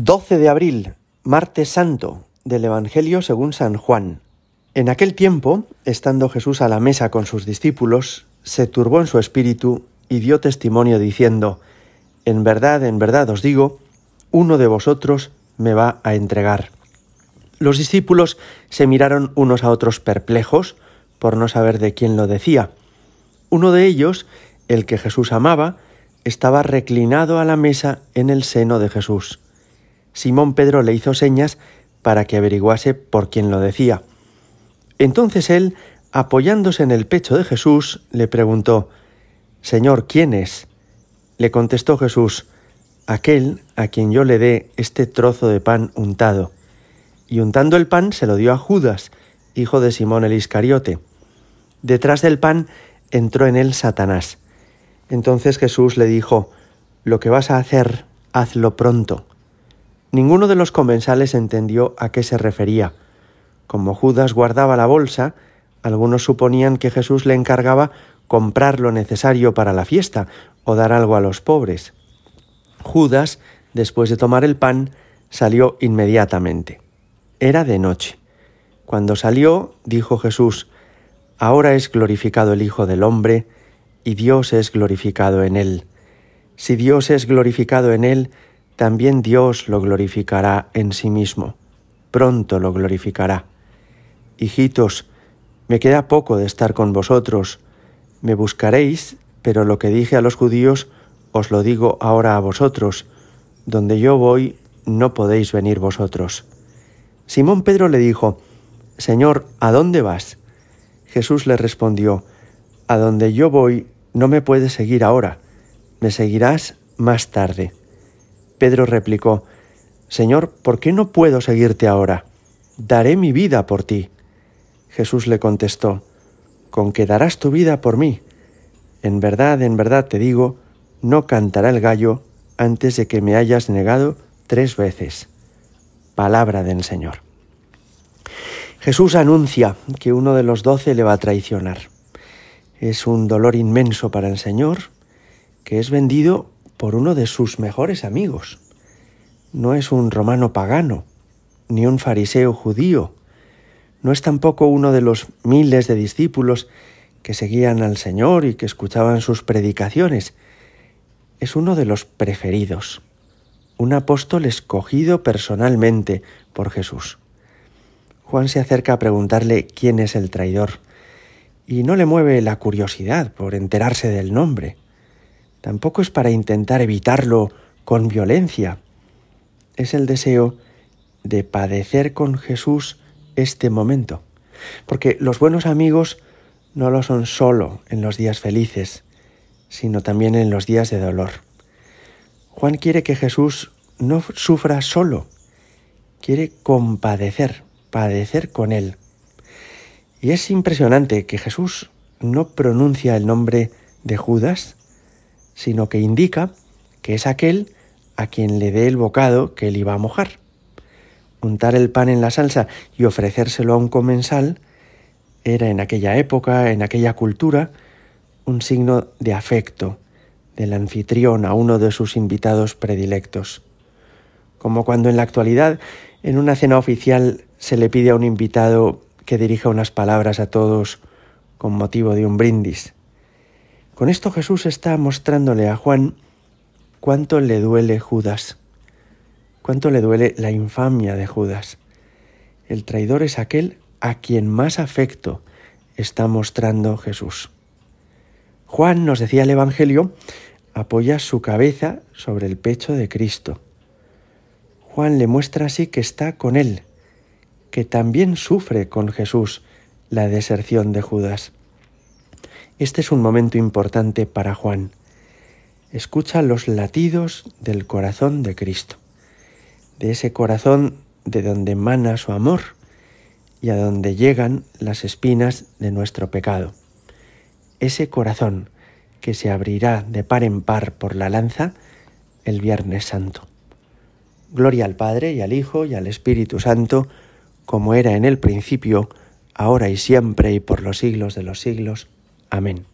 12 de abril, martes santo del Evangelio según San Juan. En aquel tiempo, estando Jesús a la mesa con sus discípulos, se turbó en su espíritu y dio testimonio diciendo, En verdad, en verdad os digo, uno de vosotros me va a entregar. Los discípulos se miraron unos a otros perplejos por no saber de quién lo decía. Uno de ellos, el que Jesús amaba, estaba reclinado a la mesa en el seno de Jesús. Simón Pedro le hizo señas para que averiguase por quién lo decía. Entonces él, apoyándose en el pecho de Jesús, le preguntó, Señor, ¿quién es? Le contestó Jesús, aquel a quien yo le dé este trozo de pan untado. Y untando el pan se lo dio a Judas, hijo de Simón el Iscariote. Detrás del pan entró en él Satanás. Entonces Jesús le dijo, Lo que vas a hacer, hazlo pronto. Ninguno de los comensales entendió a qué se refería. Como Judas guardaba la bolsa, algunos suponían que Jesús le encargaba comprar lo necesario para la fiesta o dar algo a los pobres. Judas, después de tomar el pan, salió inmediatamente. Era de noche. Cuando salió, dijo Jesús, Ahora es glorificado el Hijo del Hombre, y Dios es glorificado en él. Si Dios es glorificado en él, también Dios lo glorificará en sí mismo. Pronto lo glorificará. Hijitos, me queda poco de estar con vosotros. Me buscaréis, pero lo que dije a los judíos os lo digo ahora a vosotros. Donde yo voy, no podéis venir vosotros. Simón Pedro le dijo, Señor, ¿a dónde vas? Jesús le respondió, A donde yo voy, no me puedes seguir ahora, me seguirás más tarde. Pedro replicó, Señor, ¿por qué no puedo seguirte ahora? Daré mi vida por ti. Jesús le contestó, ¿con qué darás tu vida por mí? En verdad, en verdad te digo, no cantará el gallo antes de que me hayas negado tres veces. Palabra del Señor. Jesús anuncia que uno de los doce le va a traicionar. Es un dolor inmenso para el Señor, que es vendido por uno de sus mejores amigos. No es un romano pagano, ni un fariseo judío, no es tampoco uno de los miles de discípulos que seguían al Señor y que escuchaban sus predicaciones. Es uno de los preferidos, un apóstol escogido personalmente por Jesús. Juan se acerca a preguntarle quién es el traidor, y no le mueve la curiosidad por enterarse del nombre. Tampoco es para intentar evitarlo con violencia. Es el deseo de padecer con Jesús este momento. Porque los buenos amigos no lo son solo en los días felices, sino también en los días de dolor. Juan quiere que Jesús no sufra solo, quiere compadecer, padecer con él. Y es impresionante que Jesús no pronuncia el nombre de Judas, sino que indica que es aquel a quien le dé el bocado que él iba a mojar. Untar el pan en la salsa y ofrecérselo a un comensal era en aquella época, en aquella cultura, un signo de afecto del anfitrión a uno de sus invitados predilectos. Como cuando en la actualidad en una cena oficial se le pide a un invitado que dirija unas palabras a todos con motivo de un brindis. Con esto Jesús está mostrándole a Juan cuánto le duele Judas, cuánto le duele la infamia de Judas. El traidor es aquel a quien más afecto está mostrando Jesús. Juan, nos decía el Evangelio, apoya su cabeza sobre el pecho de Cristo. Juan le muestra así que está con él, que también sufre con Jesús la deserción de Judas. Este es un momento importante para Juan. Escucha los latidos del corazón de Cristo, de ese corazón de donde emana su amor y a donde llegan las espinas de nuestro pecado. Ese corazón que se abrirá de par en par por la lanza el Viernes Santo. Gloria al Padre y al Hijo y al Espíritu Santo, como era en el principio, ahora y siempre y por los siglos de los siglos. Amén.